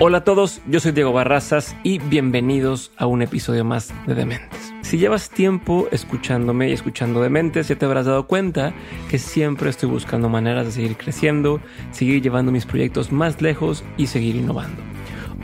Hola a todos, yo soy Diego Barrazas y bienvenidos a un episodio más de Dementes. Si llevas tiempo escuchándome y escuchando Dementes, ya te habrás dado cuenta que siempre estoy buscando maneras de seguir creciendo, seguir llevando mis proyectos más lejos y seguir innovando.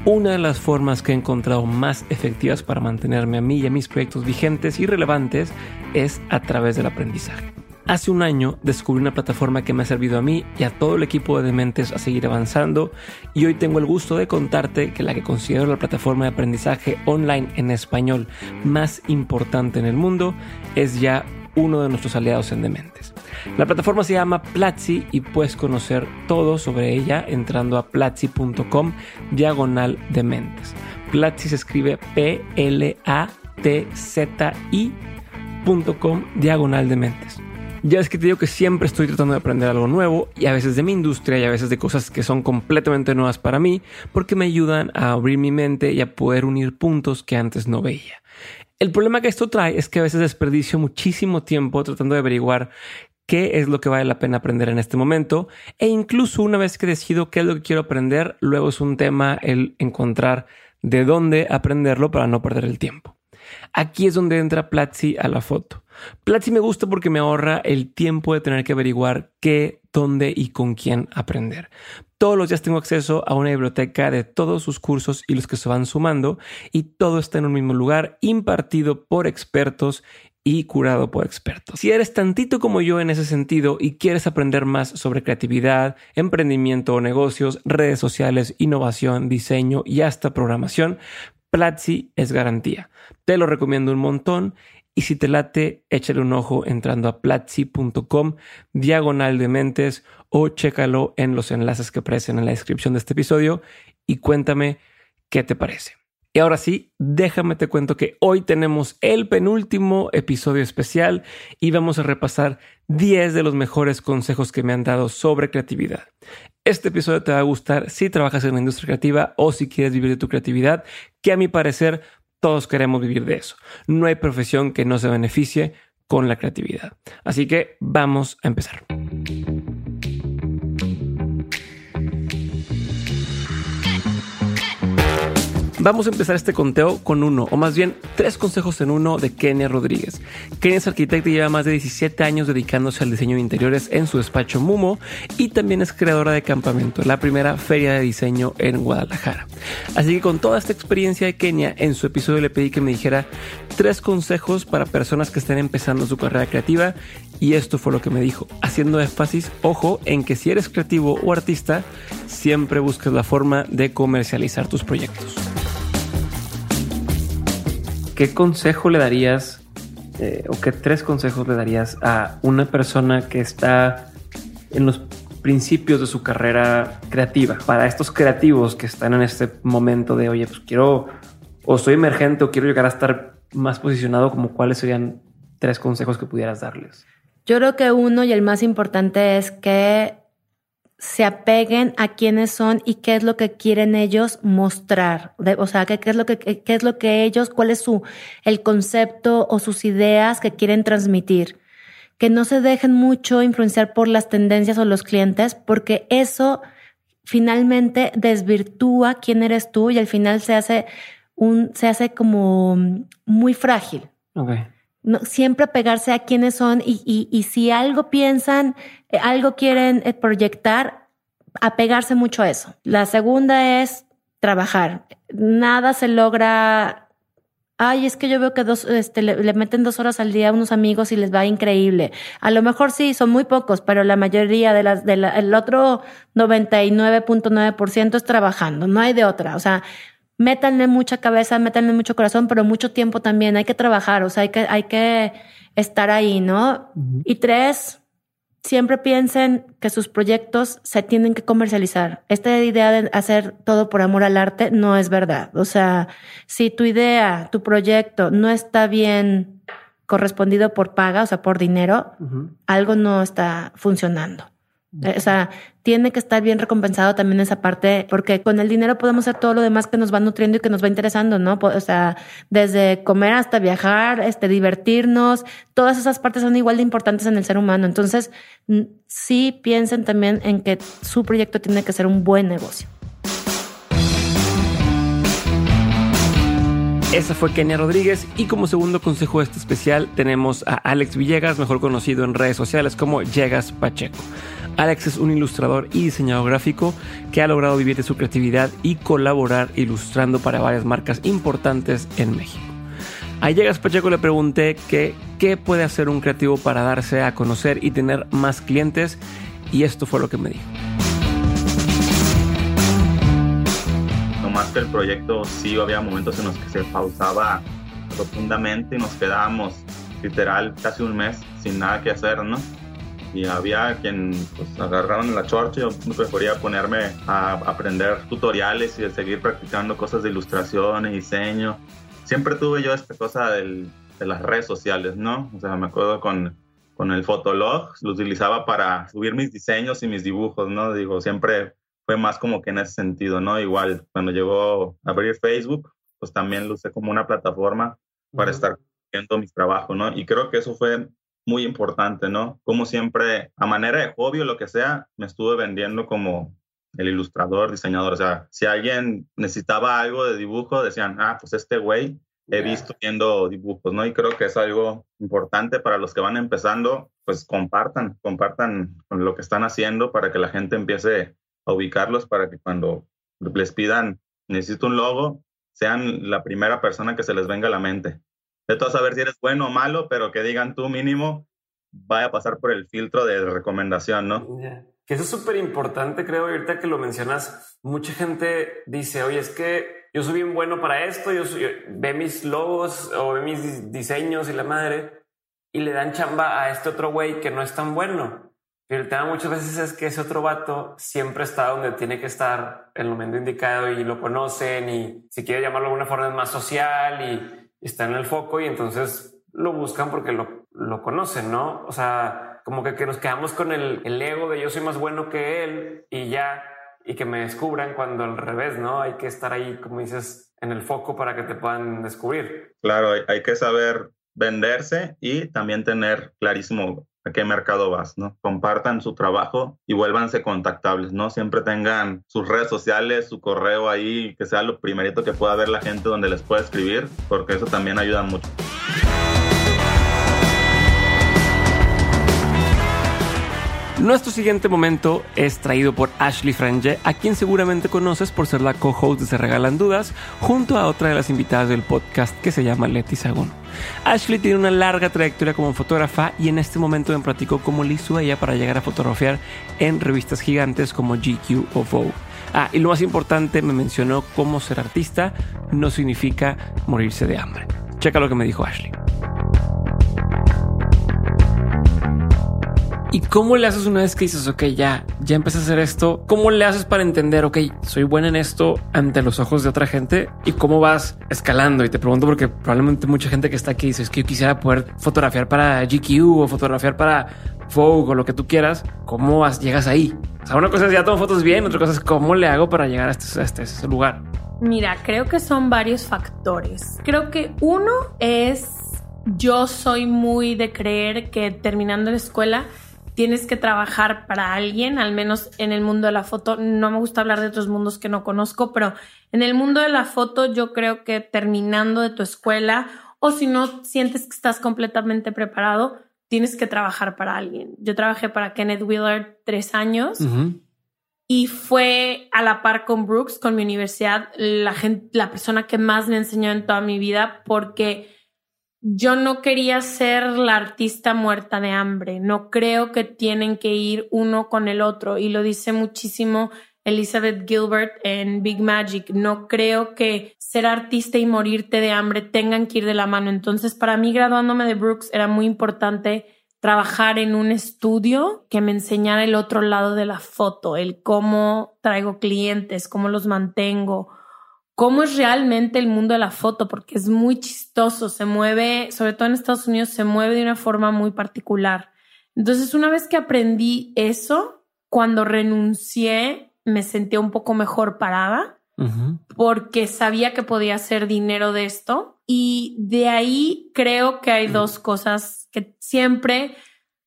Una de las formas que he encontrado más efectivas para mantenerme a mí y a mis proyectos vigentes y relevantes es a través del aprendizaje. Hace un año descubrí una plataforma que me ha servido a mí y a todo el equipo de Dementes a seguir avanzando y hoy tengo el gusto de contarte que la que considero la plataforma de aprendizaje online en español más importante en el mundo es ya uno de nuestros aliados en Dementes. La plataforma se llama Platzi y puedes conocer todo sobre ella entrando a platzi.com diagonal Dementes. Platzi se escribe P-L-A-T-Z-I.com diagonal Dementes. Ya es que te digo que siempre estoy tratando de aprender algo nuevo y a veces de mi industria y a veces de cosas que son completamente nuevas para mí porque me ayudan a abrir mi mente y a poder unir puntos que antes no veía. El problema que esto trae es que a veces desperdicio muchísimo tiempo tratando de averiguar qué es lo que vale la pena aprender en este momento e incluso una vez que decido qué es lo que quiero aprender, luego es un tema el encontrar de dónde aprenderlo para no perder el tiempo. Aquí es donde entra Platzi a la foto. Platzi me gusta porque me ahorra el tiempo de tener que averiguar qué, dónde y con quién aprender. Todos los días tengo acceso a una biblioteca de todos sus cursos y los que se van sumando y todo está en un mismo lugar impartido por expertos y curado por expertos. Si eres tantito como yo en ese sentido y quieres aprender más sobre creatividad, emprendimiento o negocios, redes sociales, innovación, diseño y hasta programación, Platzi es garantía. Te lo recomiendo un montón y si te late, échale un ojo entrando a platzi.com diagonal de mentes o chécalo en los enlaces que aparecen en la descripción de este episodio y cuéntame qué te parece. Y ahora sí, déjame te cuento que hoy tenemos el penúltimo episodio especial y vamos a repasar 10 de los mejores consejos que me han dado sobre creatividad. Este episodio te va a gustar si trabajas en la industria creativa o si quieres vivir de tu creatividad, que a mi parecer todos queremos vivir de eso. No hay profesión que no se beneficie con la creatividad. Así que vamos a empezar. Vamos a empezar este conteo con uno, o más bien tres consejos en uno de Kenia Rodríguez. Kenia es arquitecta y lleva más de 17 años dedicándose al diseño de interiores en su despacho Mumo y también es creadora de Campamento, la primera feria de diseño en Guadalajara. Así que con toda esta experiencia de Kenia, en su episodio le pedí que me dijera tres consejos para personas que estén empezando su carrera creativa y esto fue lo que me dijo, haciendo énfasis, ojo, en que si eres creativo o artista, siempre busques la forma de comercializar tus proyectos. ¿Qué consejo le darías eh, o qué tres consejos le darías a una persona que está en los principios de su carrera creativa? Para estos creativos que están en este momento de, oye, pues quiero, o soy emergente o quiero llegar a estar más posicionado, como cuáles serían tres consejos que pudieras darles? Yo creo que uno y el más importante es que se apeguen a quiénes son y qué es lo que quieren ellos mostrar. O sea, qué, es lo que, qué es lo que ellos, cuál es su, el concepto o sus ideas que quieren transmitir. Que no se dejen mucho influenciar por las tendencias o los clientes, porque eso finalmente desvirtúa quién eres tú y al final se hace un, se hace como muy frágil. Siempre pegarse a quiénes son y, y, y si algo piensan, eh, algo quieren eh, proyectar, apegarse mucho a eso. La segunda es trabajar. Nada se logra. Ay, es que yo veo que dos, este, le, meten dos horas al día a unos amigos y les va increíble. A lo mejor sí, son muy pocos, pero la mayoría de las, del el otro 99.9% es trabajando. No hay de otra. O sea, métanle mucha cabeza, métanle mucho corazón, pero mucho tiempo también. Hay que trabajar, o sea, hay que, hay que estar ahí, ¿no? Y tres, siempre piensen que sus proyectos se tienen que comercializar. Esta idea de hacer todo por amor al arte no es verdad. O sea, si tu idea, tu proyecto no está bien correspondido por paga, o sea, por dinero, algo no está funcionando. O sea, tiene que estar bien recompensado también esa parte, porque con el dinero podemos hacer todo lo demás que nos va nutriendo y que nos va interesando, ¿no? O sea, desde comer hasta viajar, este, divertirnos, todas esas partes son igual de importantes en el ser humano. Entonces, sí piensen también en que su proyecto tiene que ser un buen negocio. Esa fue Kenia Rodríguez y como segundo consejo de este especial tenemos a Alex Villegas, mejor conocido en redes sociales como Llegas Pacheco. Alex es un ilustrador y diseñador gráfico que ha logrado vivir de su creatividad y colaborar ilustrando para varias marcas importantes en México. A Llegas Pacheco le pregunté qué puede hacer un creativo para darse a conocer y tener más clientes y esto fue lo que me dijo. más que el proyecto sí había momentos en los que se pausaba profundamente y nos quedábamos literal casi un mes sin nada que hacer, ¿no? Y había quien pues, agarraron la chorcha, yo prefería ponerme a aprender tutoriales y a seguir practicando cosas de ilustración y diseño. Siempre tuve yo esta cosa del, de las redes sociales, ¿no? O sea, me acuerdo con, con el Fotolog, lo utilizaba para subir mis diseños y mis dibujos, ¿no? Digo, siempre fue más como que en ese sentido, ¿no? Igual, cuando llegó a abrir Facebook, pues también lo usé como una plataforma para estar viendo mis trabajos, ¿no? Y creo que eso fue muy importante, ¿no? Como siempre, a manera de hobby o lo que sea, me estuve vendiendo como el ilustrador, diseñador. O sea, si alguien necesitaba algo de dibujo, decían, ah, pues este güey he visto viendo dibujos, ¿no? Y creo que es algo importante para los que van empezando, pues compartan, compartan lo que están haciendo para que la gente empiece a ubicarlos para que cuando les pidan, necesito un logo, sean la primera persona que se les venga a la mente. De todo saber si eres bueno o malo, pero que digan tú mínimo, vaya a pasar por el filtro de recomendación, ¿no? Que eso es súper importante, creo, ahorita que lo mencionas, mucha gente dice, oye, es que yo soy bien bueno para esto, yo, ve mis logos o ve mis diseños y la madre, y le dan chamba a este otro güey que no es tan bueno. Y el tema muchas veces es que ese otro vato siempre está donde tiene que estar en el momento indicado y lo conocen y si quiere llamarlo de alguna forma es más social y, está en el foco y entonces lo buscan porque lo, lo conocen, ¿no? O sea, como que, que nos quedamos con el, el, ego de yo soy más bueno que él y ya, y que me descubran cuando al revés, ¿no? Hay que estar ahí, como dices, en el foco para que te puedan descubrir. Claro, hay, que saber venderse y también tener clarísimo a qué mercado vas, ¿no? Compartan su trabajo y vuélvanse contactables, ¿no? Siempre tengan sus redes sociales, su correo ahí, que sea lo primerito que pueda ver la gente donde les pueda escribir, porque eso también ayuda mucho. Nuestro siguiente momento es traído por Ashley Franje, a quien seguramente conoces por ser la co-host de Se Regalan Dudas, junto a otra de las invitadas del podcast que se llama Leti Sagún. Ashley tiene una larga trayectoria como fotógrafa y en este momento me platicó cómo le hizo ella para llegar a fotografiar en revistas gigantes como GQ o Vogue. Ah, y lo más importante, me mencionó cómo ser artista no significa morirse de hambre. Checa lo que me dijo Ashley. ¿Y cómo le haces una vez que dices, ok, ya, ya empecé a hacer esto? ¿Cómo le haces para entender, ok, soy buena en esto ante los ojos de otra gente? ¿Y cómo vas escalando? Y te pregunto porque probablemente mucha gente que está aquí dice, es que yo quisiera poder fotografiar para GQ o fotografiar para Vogue o lo que tú quieras. ¿Cómo vas, llegas ahí? O sea, una cosa es ya tomo fotos bien, otra cosa es cómo le hago para llegar a este, a este, a este lugar. Mira, creo que son varios factores. Creo que uno es, yo soy muy de creer que terminando la escuela tienes que trabajar para alguien, al menos en el mundo de la foto. No me gusta hablar de otros mundos que no conozco, pero en el mundo de la foto yo creo que terminando de tu escuela o si no sientes que estás completamente preparado, tienes que trabajar para alguien. Yo trabajé para Kenneth Willard tres años. Y fue a la par con Brooks, con mi universidad, la, gente, la persona que más me enseñó en toda mi vida, porque yo no quería ser la artista muerta de hambre. No creo que tienen que ir uno con el otro. Y lo dice muchísimo Elizabeth Gilbert en Big Magic. No creo que ser artista y morirte de hambre tengan que ir de la mano. Entonces, para mí, graduándome de Brooks, era muy importante trabajar en un estudio que me enseñara el otro lado de la foto, el cómo traigo clientes, cómo los mantengo, cómo es realmente el mundo de la foto, porque es muy chistoso, se mueve, sobre todo en Estados Unidos, se mueve de una forma muy particular. Entonces, una vez que aprendí eso, cuando renuncié, me sentía un poco mejor parada, porque sabía que podía hacer dinero de esto. Y de ahí creo que hay dos cosas que siempre,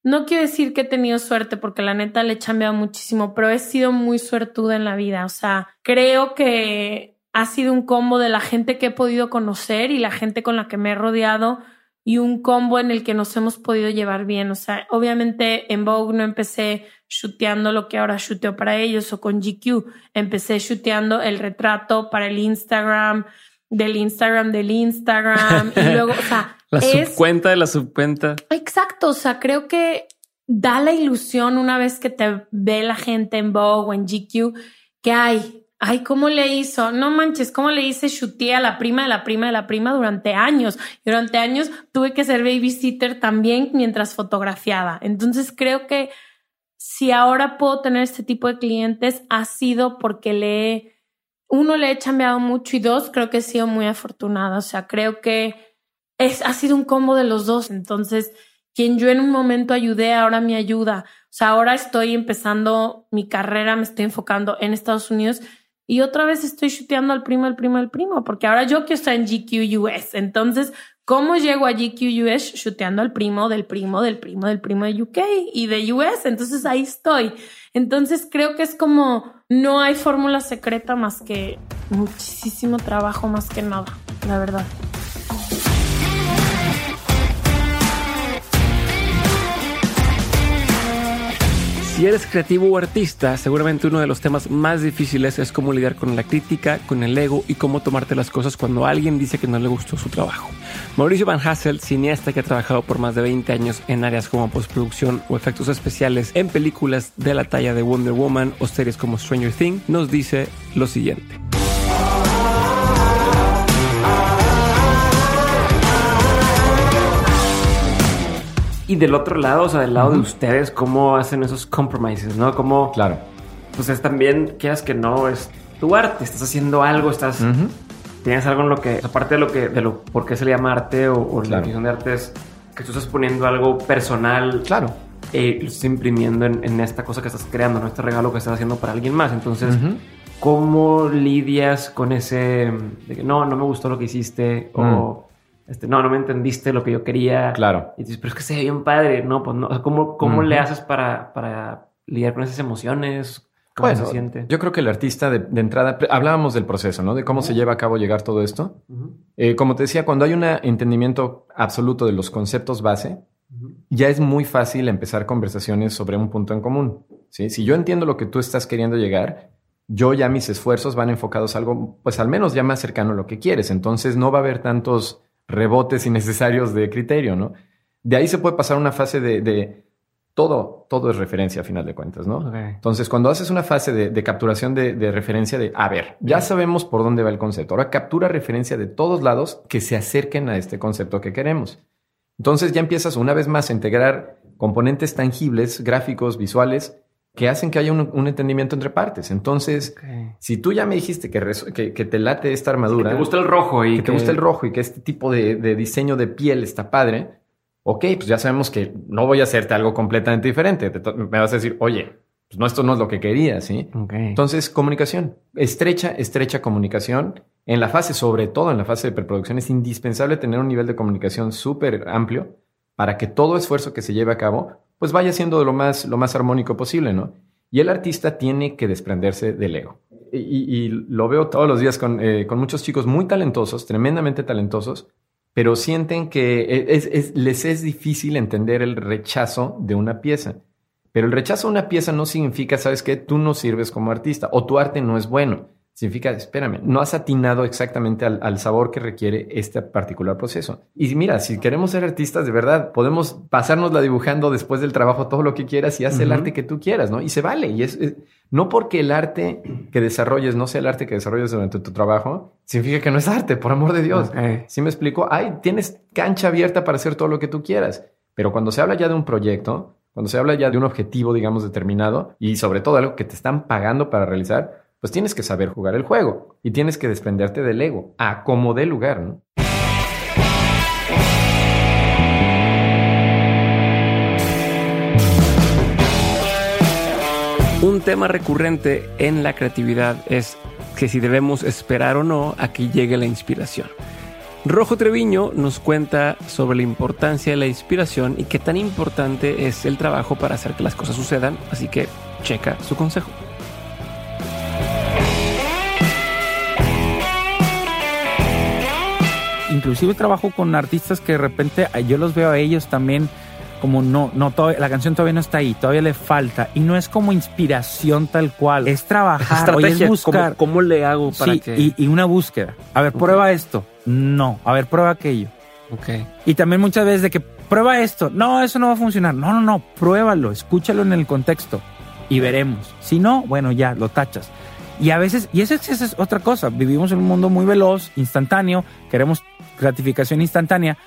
no quiero decir que he tenido suerte, porque la neta le he chambeado muchísimo, pero he sido muy suertuda en la vida. O sea, creo que ha sido un combo de la gente que he podido conocer y la gente con la que me he rodeado y un combo en el que nos hemos podido llevar bien. O sea, obviamente en Vogue no empecé shooteando lo que ahora shooteo para ellos o con GQ. Empecé shooteando el retrato para el Instagram, del Instagram del Instagram y luego, o sea, la subcuenta de la subcuenta. Exacto, o sea, creo que da la ilusión una vez que te ve la gente en Vogue o en GQ que hay Ay, ¿cómo le hizo? No manches, ¿cómo le hice chuté a la prima de la prima de la prima durante años? Durante años tuve que ser babysitter también mientras fotografiaba. Entonces creo que si ahora puedo tener este tipo de clientes ha sido porque le he, uno le he chambeado mucho y dos creo que he sido muy afortunada. O sea, creo que es, ha sido un combo de los dos. Entonces, quien yo en un momento ayudé, ahora me ayuda. O sea, ahora estoy empezando mi carrera, me estoy enfocando en Estados Unidos y otra vez estoy chuteando al primo, al primo, al primo, porque ahora yo quiero estar en GQ US. Entonces, ¿cómo llego a GQ US chuteando al primo del primo del primo del primo de UK y de US? Entonces ahí estoy. Entonces creo que es como no hay fórmula secreta más que muchísimo trabajo más que nada, la verdad. Si eres creativo o artista, seguramente uno de los temas más difíciles es cómo lidiar con la crítica, con el ego y cómo tomarte las cosas cuando alguien dice que no le gustó su trabajo. Mauricio Van Hassel, cineasta que ha trabajado por más de 20 años en áreas como postproducción o efectos especiales en películas de la talla de Wonder Woman o series como Stranger Things, nos dice lo siguiente. Y del otro lado, o sea, del lado de ustedes, ¿cómo hacen esos compromises, no? ¿Cómo, claro. Pues es también, quieras que no, es tu arte, estás haciendo algo, estás... Tienes algo en lo que, aparte de lo que, de lo, por qué se le llama arte o, la definición de arte es que tú estás poniendo algo personal. Claro. Y lo estás imprimiendo en, esta cosa que estás creando, ¿no? Este regalo que estás haciendo para alguien más. Entonces, ¿cómo lidias con ese de que no, no me gustó lo que hiciste o este, no, no me entendiste lo que yo quería. Claro. Y dices, pero es que se ve bien padre. No, pues no. ¿cómo, cómo le haces para, para lidiar con esas emociones? ¿Cómo se siente? Yo creo que el artista de, entrada, hablábamos del proceso, ¿no? De cómo se lleva a cabo llegar todo esto. Eh, como te decía, cuando hay un entendimiento absoluto de los conceptos base, ya es muy fácil empezar conversaciones sobre un punto en común. ¿sí? Si yo entiendo lo que tú estás queriendo llegar, yo ya mis esfuerzos van enfocados a algo, pues al menos ya más cercano a lo que quieres. Entonces no va a haber tantos rebotes innecesarios de criterio, ¿no? De ahí se puede pasar una fase de, todo, todo es referencia a final de cuentas, ¿no? Entonces, cuando haces una fase de, capturación de, referencia de, a ver, ya sabemos por dónde va el concepto, ahora captura referencia de todos lados que se acerquen a este concepto que queremos. Entonces ya empiezas una vez más a integrar componentes tangibles, gráficos, visuales, que hacen que haya un, entendimiento entre partes. Entonces, si tú ya me dijiste que, que, te late esta armadura, que te gusta el rojo y que, te gusta el rojo y que este tipo de, diseño de piel está padre, ok, pues ya sabemos que no voy a hacerte algo completamente diferente. Me vas a decir, oye, pues no, esto no es lo que quería, ¿sí? Entonces, comunicación, estrecha, estrecha comunicación. En la fase, sobre todo en la fase de preproducción, es indispensable tener un nivel de comunicación súper amplio para que todo esfuerzo que se lleve a cabo pues vaya siendo lo más, lo más armónico posible, ¿no? Y el artista tiene que desprenderse del ego. Y, lo veo todos los días eh, con, muchos chicos muy talentosos, tremendamente talentosos, pero sienten que e, les es difícil entender el rechazo de una pieza. Pero el rechazo de una pieza no significa, ¿sabes qué? Tú no sirves como artista o tu arte no es bueno significa, espérame, no has atinado exactamente al, sabor que requiere este particular proceso. Y mira, si queremos ser artistas de verdad, podemos pasárnosla dibujando después del trabajo todo lo que quieras y haz el arte que tú quieras, ¿no? Y se vale. Y es, no porque el arte que desarrolles no sea el arte que desarrolles durante tu trabajo, significa que no es arte, por amor de Dios. Si me explico? Ay, tienes cancha abierta para hacer todo lo que tú quieras. Pero cuando se habla ya de un proyecto, cuando se habla ya de un objetivo, digamos, determinado y sobre todo algo que te están pagando para realizar, pues tienes que saber jugar el juego y tienes que desprenderte del ego a como dé lugar, ¿no? Un tema recurrente en la creatividad es que si debemos esperar o no a que llegue la inspiración. Rojo Treviño nos cuenta sobre la importancia de la inspiración y qué tan importante es el trabajo para hacer que las cosas sucedan, así que checa su consejo. Inclusive trabajo con artistas que de repente yo los veo a ellos también como no, no, la canción todavía no está ahí, todavía le falta. Y no es como inspiración tal cual, es trabajar, es, es buscar. ¿cómo, le hago para sí, que...? Y, una búsqueda. A ver, prueba esto. No. A ver, prueba aquello. Ok. Y también muchas veces de que prueba esto. No, eso no va a funcionar. No, no, no. Pruébalo, escúchalo en el contexto y veremos. Si no, bueno, ya, lo tachas. Y a veces, y eso es otra cosa, vivimos en un mundo muy veloz, instantáneo, queremos gratificación instantánea.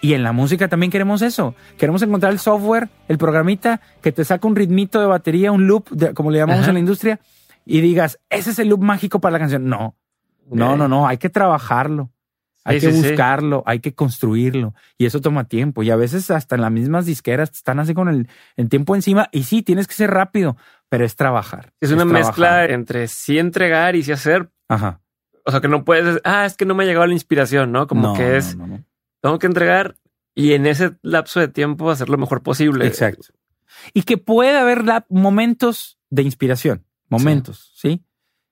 Y en la música también queremos eso. Queremos encontrar el software, el programita que te saca un ritmito de batería, un loop, como le llamamos en la industria, y digas, ese es el loop mágico para la canción. No, no, no, no, hay que trabajarlo. Hay que buscarlo, hay que construirlo y eso toma tiempo y a veces hasta en las mismas disqueras están así con el, el tiempo encima y sí, tienes que ser rápido, pero es trabajar. Es una mezcla entre sí entregar y sí hacer. Ajá. O sea, que no puedes, ah, es que no me ha llegado la inspiración, ¿no? Como que es, tengo que entregar y en ese lapso de tiempo hacer lo mejor posible. Exacto. Y que puede haber momentos de inspiración, momentos, ¿sí?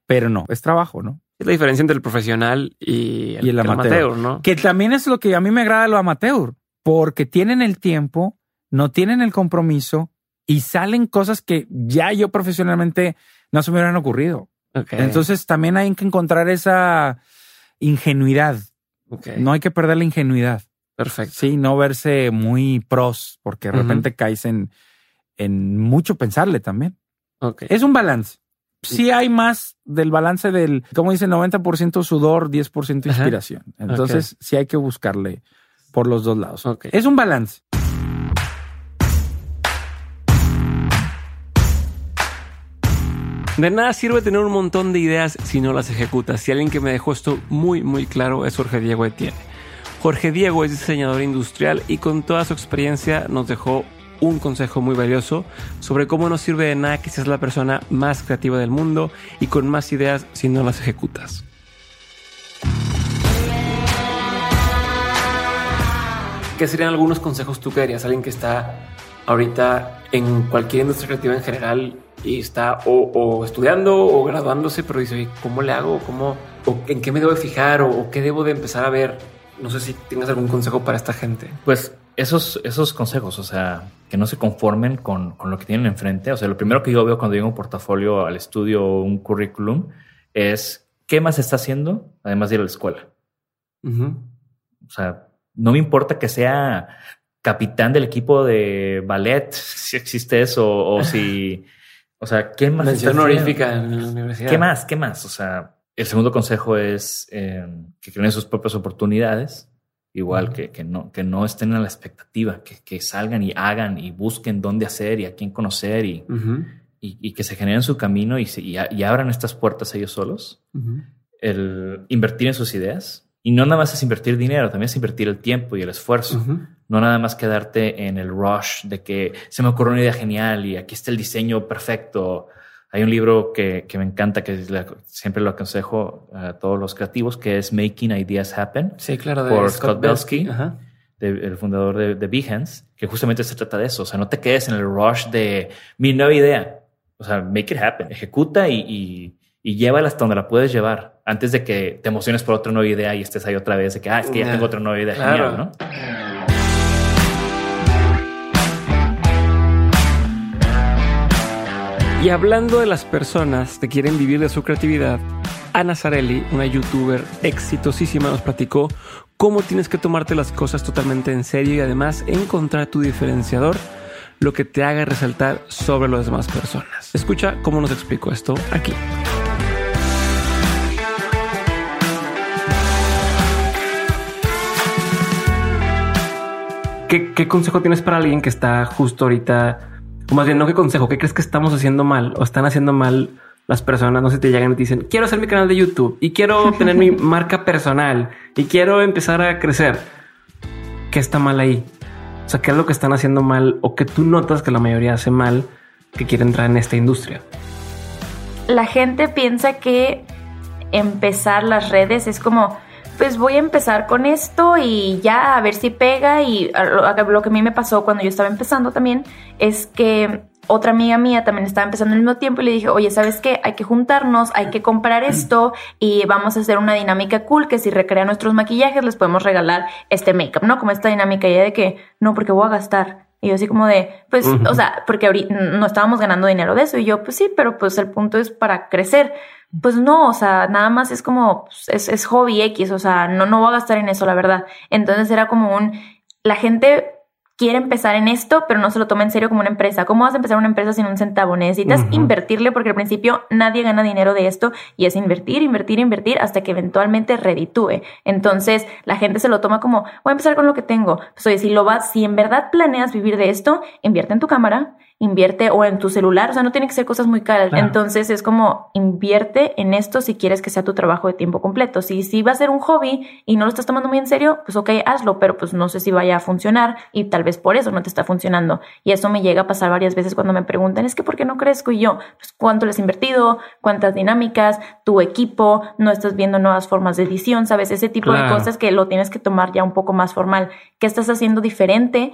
Pero no, es trabajo, ¿no? Es la diferencia entre el profesional y el, amateur. ¿no? Que también es lo que a mí me agrada lo amateur, porque tienen el tiempo, no tienen el compromiso y salen cosas que ya yo profesionalmente no se me hubieran ocurrido. Entonces también hay que encontrar esa ingenuidad. No hay que perder la ingenuidad. Perfecto. Sí, no verse muy pros, porque de repente caes en, en mucho pensarle también. Es un balance. Sí hay más del balance del, como dice, 90% sudor, 10% inspiración. Entonces sí hay que buscarle por los dos lados. Es un balance. De nada sirve tener un montón de ideas si no las ejecutas. Y alguien que me dejó esto muy, muy claro es Jorge Diego Etienne. Jorge Diego es diseñador industrial y con toda su experiencia nos dejó un consejo muy valioso sobre cómo no sirve de nada que seas la persona más creativa del mundo y con más ideas si no las ejecutas. ¿Qué serían algunos consejos tú que a alguien que está ahorita en cualquier industria creativa en general y está o, estudiando o graduándose, pero dice, ¿cómo le hago? ¿Cómo, o ¿En qué me debo de fijar? O, qué debo de empezar a ver? No sé si tienes algún consejo para esta gente. Pues esos, esos consejos, o sea, que no se conformen con, con, lo que tienen enfrente. O sea, lo primero que yo veo cuando llego un portafolio al estudio o un currículum es qué más está haciendo además de ir a la escuela. O sea, no me importa que sea capitán del equipo de ballet, si existe eso, o si o sea, ¿qué más? Mención honorífica en la universidad. ¿Qué más? ¿Qué más? O sea, el segundo consejo es eh, que creen sus propias oportunidades, igual que, que, no, que no estén a la expectativa, que, que, salgan y hagan y busquen dónde hacer y a quién conocer y, y, y, que se generen su camino y, y, abran estas puertas ellos solos. El invertir en sus ideas. Y no nada más es invertir dinero, también es invertir el tiempo y el esfuerzo. No nada más quedarte en el rush de que se me ocurrió una idea genial y aquí está el diseño perfecto. Hay un libro que, que me encanta, que siempre lo aconsejo a todos los creativos, que es Making Ideas Happen. Sí, claro, de por Scott, Belsky, el fundador de, de, Behance, que justamente se trata de eso. O sea, no te quedes en el rush de mi nueva idea. O sea, make it happen, ejecuta y, y, y llévala hasta donde la puedes llevar antes de que te emociones por otra nueva idea y estés ahí otra vez de que, ah, es que ya tengo otra nueva idea genial, ¿no? Y hablando de las personas que quieren vivir de su creatividad, Ana Zarelli, una youtuber exitosísima, nos platicó cómo tienes que tomarte las cosas totalmente en serio y además encontrar tu diferenciador, lo que te haga resaltar sobre las demás personas. Escucha cómo nos explicó esto aquí. ¿Qué, ¿Qué, consejo tienes para alguien que está justo ahorita o más bien, no qué consejo, ¿qué crees que estamos haciendo mal o están haciendo mal las personas? No sé, te llegan y te dicen, quiero hacer mi canal de YouTube y quiero tener mi marca personal y quiero empezar a crecer. ¿Qué está mal ahí? O sea, ¿qué es lo que están haciendo mal o que tú notas que la mayoría hace mal que quiere entrar en esta industria? La gente piensa que empezar las redes es como pues voy a empezar con esto y ya a ver si pega y lo, que a mí me pasó cuando yo estaba empezando también es que otra amiga mía también estaba empezando al mismo tiempo y le dije, oye, ¿sabes qué? Hay que juntarnos, hay que comprar esto y vamos a hacer una dinámica cool que si recrean nuestros maquillajes les podemos regalar este make-up, ¿no? Como esta dinámica ya de que, no, porque voy a gastar. Y yo así como de, pues, o sea, porque ahorita no estábamos ganando dinero de eso. Y yo, pues sí, pero pues el punto es para crecer. Pues no, o sea, nada más es como, pues, es, es hobby X, o sea, no, no voy a gastar en eso, la verdad. Entonces era como un, la gente quiere empezar en esto, pero no se lo toma en serio como una empresa. ¿Cómo vas a empezar una empresa sin un centavo? Necesitas invertirle porque al principio nadie gana dinero de esto y es invertir, invertir, invertir hasta que eventualmente reditúe. Entonces la gente se lo toma como, voy a empezar con lo que tengo. Pues oye, si lo vas, si en verdad planeas vivir de esto, invierte en tu cámara, invierte o en tu celular, o sea, no tiene que ser cosas muy caras. Entonces es como invierte en esto si quieres que sea tu trabajo de tiempo completo. Si, si va a ser un hobby y no lo estás tomando muy en serio, pues ok, hazlo, pero pues no sé si vaya a funcionar y tal vez por eso no te está funcionando. Y eso me llega a pasar varias veces cuando me preguntan, es que ¿por qué no crezco? Y yo, pues cuánto les he invertido, cuántas dinámicas, tu equipo, no estás viendo nuevas formas de edición, ¿sabes? Ese tipo de cosas que lo tienes que tomar ya un poco más formal. ¿Qué estás haciendo diferente?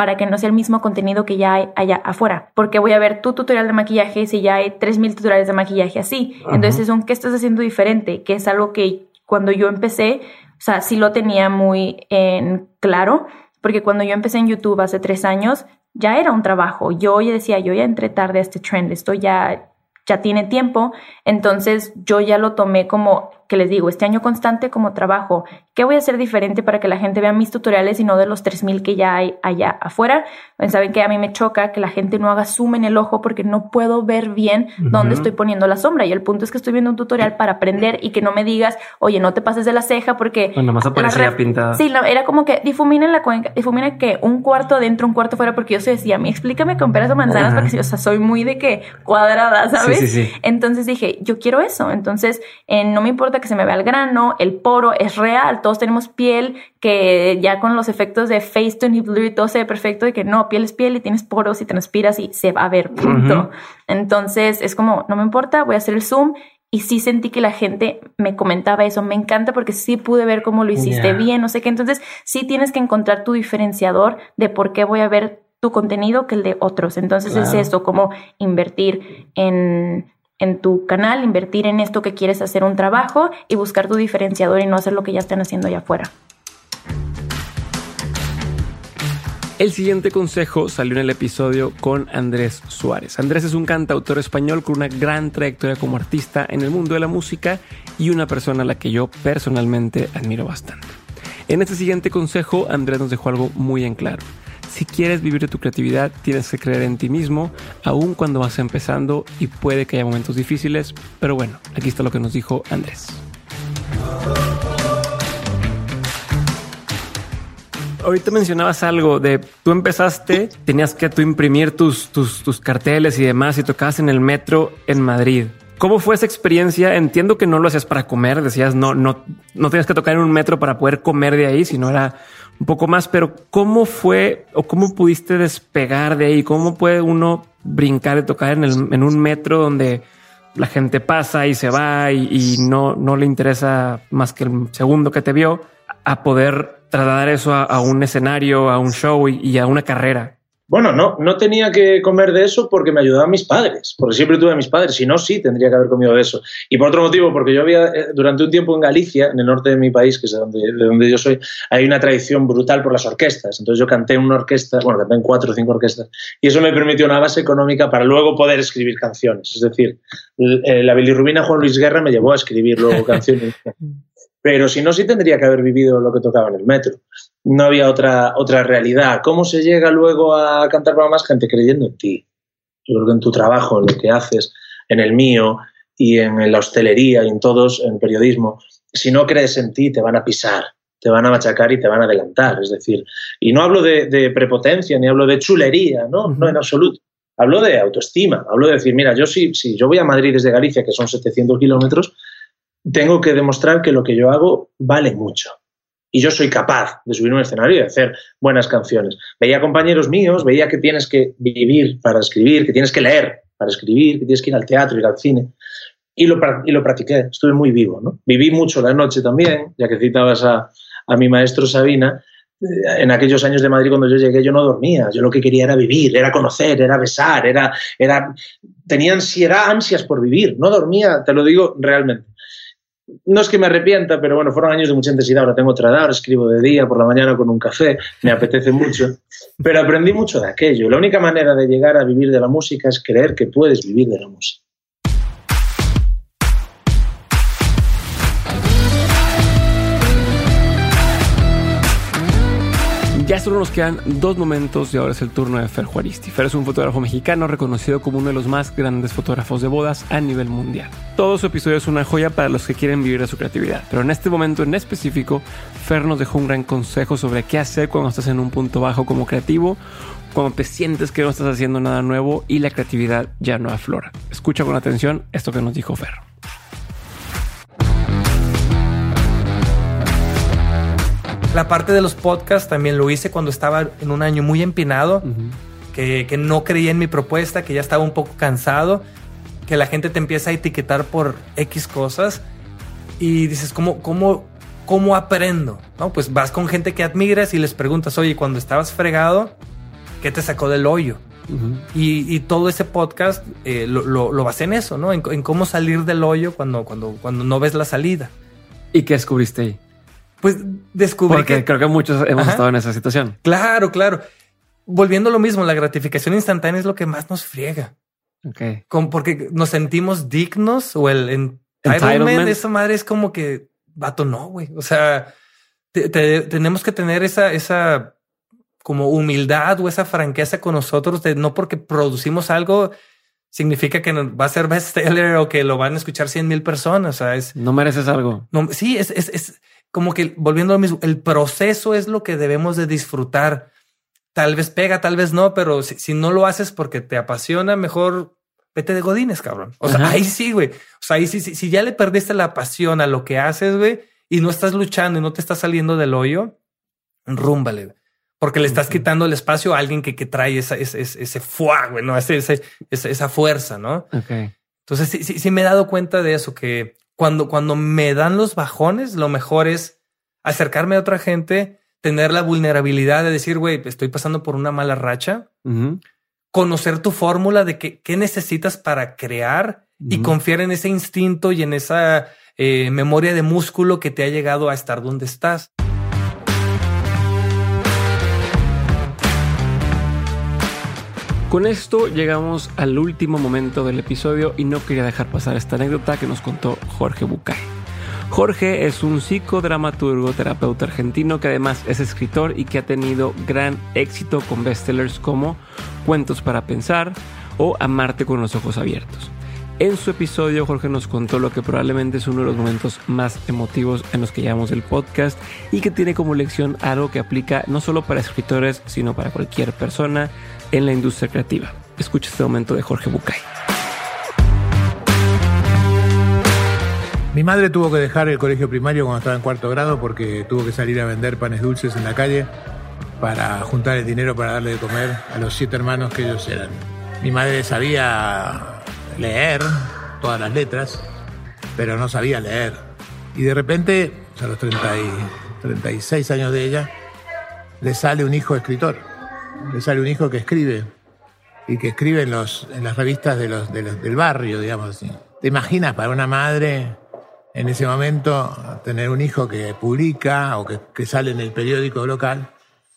Para que no sea el mismo contenido que ya hay allá afuera. Porque voy a ver tu tutorial de maquillaje si ya hay 3.000 tutoriales de maquillaje así. Entonces, son ¿qué estás haciendo diferente? Que es algo que cuando yo empecé, o sea, sí lo tenía muy en claro, porque cuando yo empecé en YouTube hace tres años, ya era un trabajo. Yo ya decía, yo ya entré tarde a este trend, esto ya, ya tiene tiempo. Entonces, yo ya lo tomé como que les digo, este año constante como trabajo, ¿qué voy a hacer diferente para que la gente vea mis tutoriales y no de los 3000 que ya hay allá afuera? Pues, Saben que a mí me choca que la gente no haga zoom en el ojo porque no puedo ver bien dónde estoy poniendo la sombra. Y el punto es que estoy viendo un tutorial para aprender y que no me digas, oye, no te pases de la ceja porque. Bueno, más aparecía pintada. Sí, era como que difumina en la cuenca, difumina que un cuarto adentro, un cuarto fuera, porque yo se decía, a mí explícame con peras o manzanas, porque o sea, soy muy de que cuadrada, ¿sabes? Sí, sí, sí. Entonces dije, yo quiero eso. Entonces, eh, no me importa que se me vea el grano, el poro es real, todos tenemos piel que ya con los efectos de Facetune y Blur y todo se ve perfecto y que no, piel es piel y tienes poros y transpiras y se va a ver, punto. Entonces es como, no me importa, voy a hacer el zoom y sí sentí que la gente me comentaba eso, me encanta porque sí pude ver cómo lo hiciste bien, no sé qué, entonces sí tienes que encontrar tu diferenciador de por qué voy a ver tu contenido que el de otros. Entonces es eso, como invertir en en tu canal, invertir en esto que quieres hacer un trabajo y buscar tu diferenciador y no hacer lo que ya están haciendo allá afuera. El siguiente consejo salió en el episodio con Andrés Suárez. Andrés es un cantautor español con una gran trayectoria como artista en el mundo de la música y una persona a la que yo personalmente admiro bastante. En este siguiente consejo, Andrés nos dejó algo muy en claro. Si quieres vivir de tu creatividad, tienes que creer en ti mismo, aun cuando vas empezando y puede que haya momentos difíciles, pero bueno, aquí está lo que nos dijo Andrés. Ahorita mencionabas algo de tú empezaste, tenías que tú imprimir tus, tus, tus carteles y demás y tocabas en el metro en Madrid. ¿Cómo fue esa experiencia? Entiendo que no lo hacías para comer, decías no, no, no tenías que tocar en un metro para poder comer de ahí, sino era un poco más, pero ¿cómo fue o cómo pudiste despegar de ahí? ¿Cómo puede uno brincar y tocar en, el, en un metro donde la gente pasa y se va y, no, no le interesa más que el segundo que te vio a poder trasladar eso a, un escenario, a un show y a una carrera? Bueno, no, no tenía que comer de eso porque me ayudaban mis padres, porque siempre tuve a mis padres, si no, sí tendría que haber comido de eso. Y por otro motivo, porque yo había, eh, durante un tiempo en Galicia, en el norte de mi país, que es de donde, de donde yo soy, hay una tradición brutal por las orquestas. Entonces yo canté en una orquesta, bueno, canté en cuatro o cinco orquestas, y eso me permitió una base económica para luego poder escribir canciones. Es decir, eh, la bilirrubina Juan Luis Guerra me llevó a escribir luego canciones. Pero si no, sí tendría que haber vivido lo que tocaba en el metro. No había otra, otra realidad. ¿Cómo se llega luego a cantar para más gente? Creyendo en ti. Yo creo que en tu trabajo, en lo que haces, en el mío y en la hostelería y en todos, en periodismo, si no crees en ti, te van a pisar, te van a machacar y te van a adelantar. Es decir, y no hablo de, prepotencia ni hablo de chulería, ¿no? No en absoluto. Hablo de autoestima, hablo de decir, mira, yo si, si yo voy a Madrid desde Galicia, que son 700 kilómetros, tengo que demostrar que lo que yo hago vale mucho. Y yo soy capaz de subir un escenario y de hacer buenas canciones. Veía compañeros míos, veía que tienes que vivir para escribir, que tienes que leer para escribir, que tienes que ir al teatro, ir al cine. Y lo, y lo practiqué, estuve muy vivo. ¿no? Viví mucho la noche también, ya que citabas a, a mi maestro Sabina, en aquellos años de Madrid cuando yo llegué yo no dormía, yo lo que quería era vivir, era conocer, era besar, era, era tenía ansiedad, ansias por vivir, no dormía, te lo digo realmente. No es que me arrepienta, pero bueno, fueron años de mucha intensidad, ahora tengo otra edad, ahora escribo de día, por la mañana con un café, me apetece mucho, pero aprendí mucho de aquello. La única manera de llegar a vivir de la música es creer que puedes vivir de la música. Ya solo nos quedan dos momentos y ahora es el turno de Fer Juaristi. Fer es un fotógrafo mexicano reconocido como uno de los más grandes fotógrafos de bodas a nivel mundial. Todo su episodio es una joya para los que quieren vivir de su creatividad, pero en este momento en específico, Fer nos dejó un gran consejo sobre qué hacer cuando estás en un punto bajo como creativo, cuando te sientes que no estás haciendo nada nuevo y la creatividad ya no aflora. Escucha con atención esto que nos dijo Fer. La parte de los podcasts también lo hice cuando estaba en un año muy empinado, que, que, no creía en mi propuesta, que ya estaba un poco cansado, que la gente te empieza a etiquetar por X cosas y dices, ¿cómo, cómo, cómo aprendo? ¿No? Pues vas con gente que admiras y les preguntas, oye, cuando estabas fregado, ¿qué te sacó del hoyo? y, y, todo ese podcast eh, lo, lo, lo, basé en eso, ¿no? En, en, cómo salir del hoyo cuando, cuando, cuando no ves la salida. ¿Y qué descubriste ahí? Pues descubrí Porque que... creo que muchos hemos Ajá. estado en esa situación. Claro, claro. Volviendo a lo mismo, la gratificación instantánea es lo que más nos friega. Okay. Con, porque nos sentimos dignos o el entitlement, entitlement. esa madre es como que, vato, no, güey. O sea, te, te, tenemos que tener esa, esa como humildad o esa franqueza con nosotros de no porque producimos algo significa que va a ser bestseller o que lo van a escuchar 100 mil personas. O sea, es no mereces algo. No, sí, es, es, es como que volviendo a lo mismo, el proceso es lo que debemos de disfrutar. Tal vez pega, tal vez no, pero si, si no lo haces porque te apasiona, mejor vete de godines, cabrón. O sea, Ajá. ahí sí, güey. O sea, ahí sí, sí, si ya le perdiste la pasión a lo que haces, güey, y no estás luchando y no te estás saliendo del hoyo, rúmbale. Porque le estás quitando el espacio a alguien que, que trae esa, ese, ese, ese fuego, güey, ¿no? Ese, ese, esa fuerza, ¿no? Okay. Entonces, sí, sí, sí me he dado cuenta de eso, que cuando, cuando me dan los bajones, lo mejor es acercarme a otra gente, tener la vulnerabilidad de decir, güey, estoy pasando por una mala racha, uh -huh. conocer tu fórmula de qué, qué necesitas para crear uh -huh. y confiar en ese instinto y en esa eh, memoria de músculo que te ha llegado a estar donde estás. Con esto llegamos al último momento del episodio y no quería dejar pasar esta anécdota que nos contó Jorge Bucay. Jorge es un psicodramaturgo, terapeuta argentino que además es escritor y que ha tenido gran éxito con bestsellers como Cuentos para pensar o Amarte con los ojos abiertos. En su episodio, Jorge nos contó lo que probablemente es uno de los momentos más emotivos en los que llevamos el podcast y que tiene como lección algo que aplica no solo para escritores, sino para cualquier persona en la industria creativa. Escucha este momento de Jorge Bucay. Mi madre tuvo que dejar el colegio primario cuando estaba en cuarto grado porque tuvo que salir a vender panes dulces en la calle para juntar el dinero para darle de comer a los siete hermanos que ellos eran. Mi madre sabía leer todas las letras, pero no sabía leer. Y de repente, a los 30 y 36 años de ella, le sale un hijo escritor. Le sale un hijo que escribe y que escribe en, los, en las revistas de los, de los, del barrio, digamos así. ¿Te imaginas para una madre en ese momento tener un hijo que publica o que, que sale en el periódico local?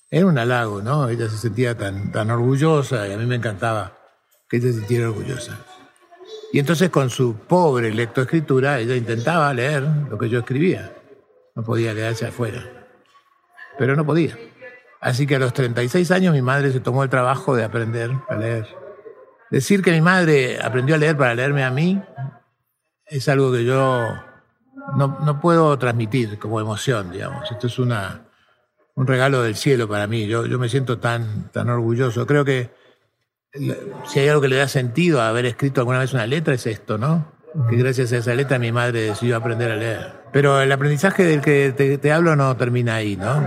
Era un halago, ¿no? Ella se sentía tan, tan orgullosa y a mí me encantaba que ella se sintiera orgullosa. Y entonces con su pobre lectoescritura ella intentaba leer lo que yo escribía. No podía quedarse afuera. Pero no podía. Así que a los 36 años mi madre se tomó el trabajo de aprender a leer. Decir que mi madre aprendió a leer para leerme a mí es algo que yo no, no puedo transmitir como emoción, digamos. Esto es una, un regalo del cielo para mí. Yo, yo me siento tan, tan orgulloso. Creo que si hay algo que le da sentido a haber escrito alguna vez una letra es esto, ¿no? Que gracias a esa letra mi madre decidió aprender a leer. Pero el aprendizaje del que te, te hablo no termina ahí, ¿no?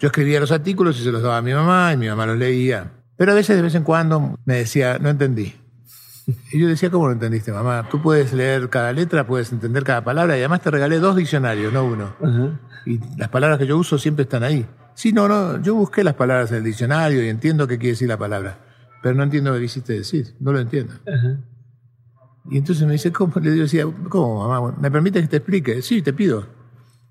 Yo escribía los artículos y se los daba a mi mamá y mi mamá los leía. Pero a veces, de vez en cuando, me decía, no entendí. Y yo decía, ¿cómo no entendiste, mamá? Tú puedes leer cada letra, puedes entender cada palabra y además te regalé dos diccionarios, no uno. Uh -huh. Y las palabras que yo uso siempre están ahí. Sí, no, no, yo busqué las palabras en el diccionario y entiendo qué quiere decir la palabra, pero no entiendo qué quisiste decir, no lo entiendo. Y entonces me dice, ¿cómo? Le decía, ¿cómo, mamá? ¿Me permite que te explique? Sí, te pido.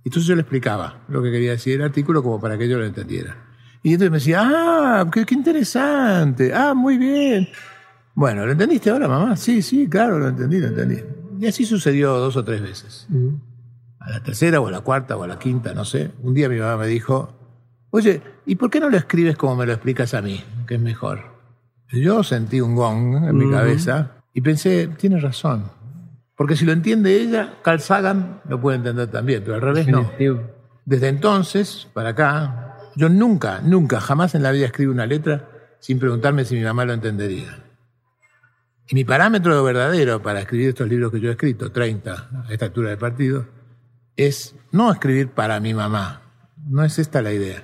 Y entonces yo le explicaba lo que quería decir el artículo como para que yo lo entendiera. Y entonces me decía, ah, qué, qué interesante, ah, muy bien. Bueno, ¿lo entendiste ahora, mamá? Sí, sí, claro, lo entendí, lo entendí. Y así sucedió dos o tres veces. A la tercera o a la cuarta o a la quinta, no sé. Un día mi mamá me dijo, oye, ¿y por qué no lo escribes como me lo explicas a mí, que es mejor? Yo sentí un gong en mi cabeza y pensé, tiene razón. Porque si lo entiende ella, Carl Sagan lo puede entender también, pero al revés no. Desde entonces, para acá, yo nunca, nunca, jamás en la vida escribo una letra sin preguntarme si mi mamá lo entendería. Y mi parámetro verdadero para escribir estos libros que yo he escrito, 30 a esta altura de partido, es no escribir para mi mamá. No es esta la idea.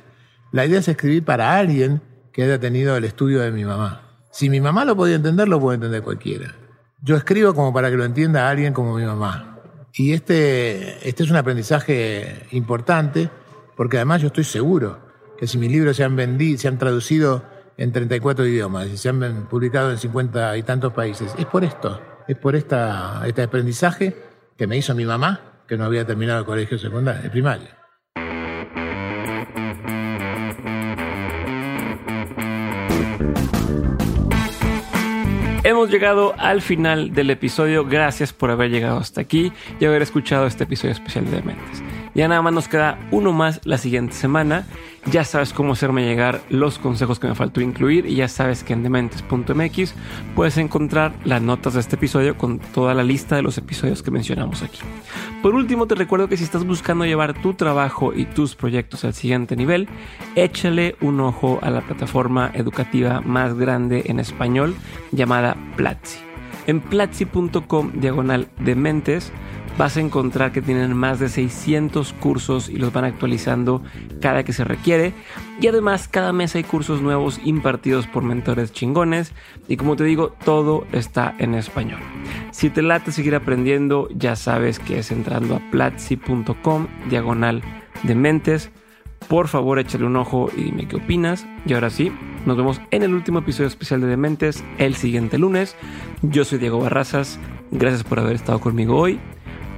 La idea es escribir para alguien que haya tenido el estudio de mi mamá. Si mi mamá lo podía entender, lo puede entender cualquiera. Yo escribo como para que lo entienda alguien como mi mamá. Y este, este es un aprendizaje importante, porque además yo estoy seguro que si mis libros se han vendido, se han traducido en 34 idiomas y se han publicado en 50 y tantos países, es por esto, es por esta, este aprendizaje que me hizo mi mamá, que no había terminado el colegio secundario, el primario. Hemos llegado al final del episodio. Gracias por haber llegado hasta aquí y haber escuchado este episodio especial de Dementes. Ya nada más nos queda uno más la siguiente semana. Ya sabes cómo hacerme llegar los consejos que me faltó incluir y ya sabes que en dementes.mx puedes encontrar las notas de este episodio con toda la lista de los episodios que mencionamos aquí. Por último, te recuerdo que si estás buscando llevar tu trabajo y tus proyectos al siguiente nivel, échale un ojo a la plataforma educativa más grande en español llamada Platzi. En platzi.com diagonal dementes vas a encontrar que tienen más de 600 cursos y los van actualizando cada que se requiere. Y además cada mes hay cursos nuevos impartidos por mentores chingones. Y como te digo, todo está en español. Si te late seguir aprendiendo, ya sabes que es entrando a platzi.com diagonal de mentes. Por favor, échale un ojo y dime qué opinas. Y ahora sí, nos vemos en el último episodio especial de Dementes el siguiente lunes. Yo soy Diego Barrazas. Gracias por haber estado conmigo hoy.